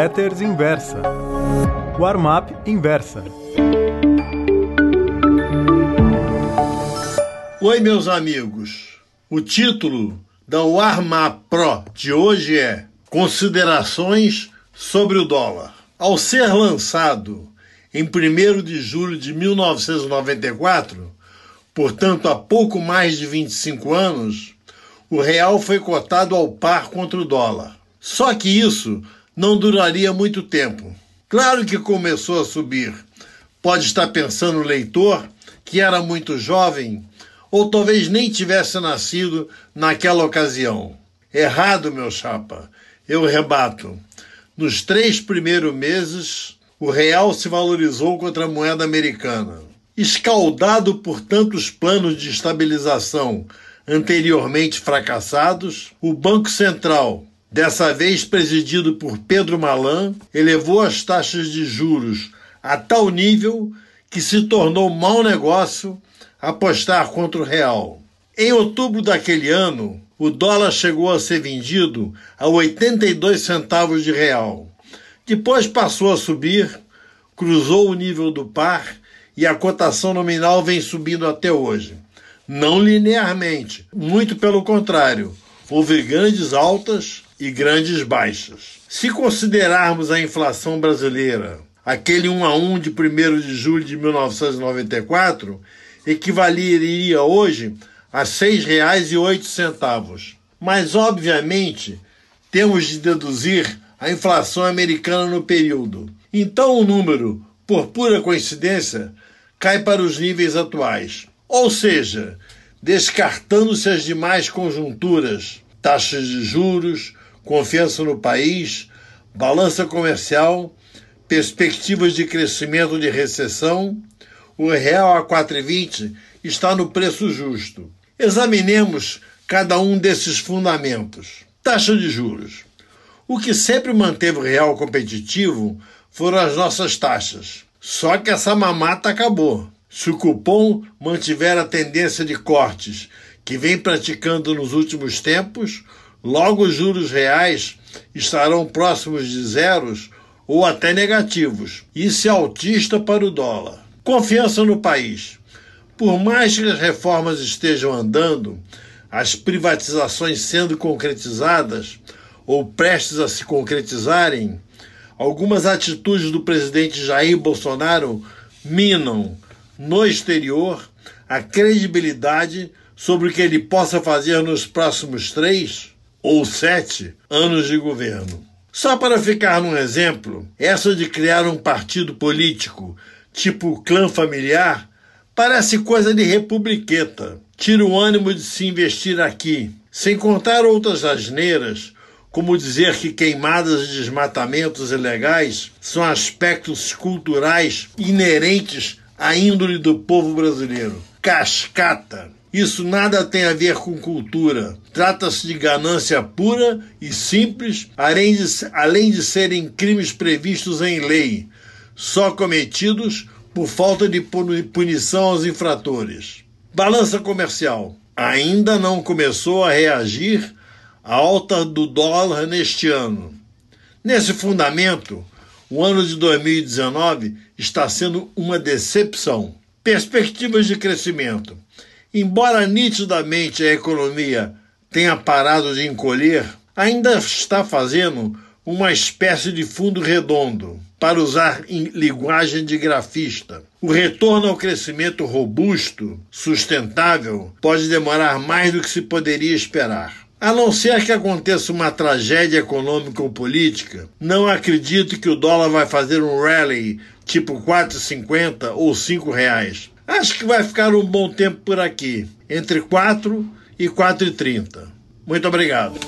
Letters Inversa. Warm-up Inversa. Oi, meus amigos. O título da Warm-up Pro de hoje é Considerações sobre o dólar. Ao ser lançado em 1 de julho de 1994, portanto há pouco mais de 25 anos, o real foi cotado ao par contra o dólar. Só que isso não duraria muito tempo. Claro que começou a subir. Pode estar pensando o leitor que era muito jovem ou talvez nem tivesse nascido naquela ocasião. Errado, meu chapa. Eu rebato. Nos três primeiros meses, o real se valorizou contra a moeda americana. Escaldado por tantos planos de estabilização anteriormente fracassados, o Banco Central, dessa vez presidido por Pedro Malan, elevou as taxas de juros a tal nível que se tornou mau negócio apostar contra o real. Em outubro daquele ano, o dólar chegou a ser vendido a 82 centavos de real. Depois passou a subir, cruzou o nível do par e a cotação nominal vem subindo até hoje não linearmente, muito pelo contrário, houve grandes altas e grandes baixas. Se considerarmos a inflação brasileira, aquele 1 a 1 de 1 de julho de 1994, equivaleria hoje a R$ 6,08. Mas, obviamente, temos de deduzir a inflação americana no período. Então, o número, por pura coincidência, cai para os níveis atuais. Ou seja, descartando-se as demais conjunturas, taxas de juros, confiança no país, balança comercial, perspectivas de crescimento de recessão, o real a 4,20 está no preço justo. Examinemos cada um desses fundamentos. Taxa de juros. O que sempre manteve o real competitivo foram as nossas taxas. Só que essa mamata acabou. Se o cupom mantiver a tendência de cortes que vem praticando nos últimos tempos, logo os juros reais estarão próximos de zeros ou até negativos. Isso é altista para o dólar. Confiança no país. Por mais que as reformas estejam andando, as privatizações sendo concretizadas ou prestes a se concretizarem, algumas atitudes do presidente Jair Bolsonaro minam no exterior a credibilidade sobre o que ele possa fazer nos próximos três ou sete anos de governo. Só para ficar num exemplo, essa de criar um partido político tipo clã familiar parece coisa de republiqueta. Tira o ânimo de se investir aqui, sem contar outras asneiras, como dizer que queimadas e desmatamentos ilegais são aspectos culturais inerentes a índole do povo brasileiro. Cascata. Isso nada tem a ver com cultura. Trata-se de ganância pura e simples, além de, além de serem crimes previstos em lei, só cometidos por falta de punição aos infratores. Balança comercial. Ainda não começou a reagir à alta do dólar neste ano. Nesse fundamento, o ano de 2019 está sendo uma decepção. Perspectivas de crescimento. Embora nitidamente a economia tenha parado de encolher, ainda está fazendo uma espécie de fundo redondo, para usar em linguagem de grafista. O retorno ao crescimento robusto, sustentável, pode demorar mais do que se poderia esperar. A não ser que aconteça uma tragédia econômica ou política, não acredito que o dólar vai fazer um rally tipo 4,50 ou 5 reais. Acho que vai ficar um bom tempo por aqui, entre 4 e 4,30. Muito obrigado.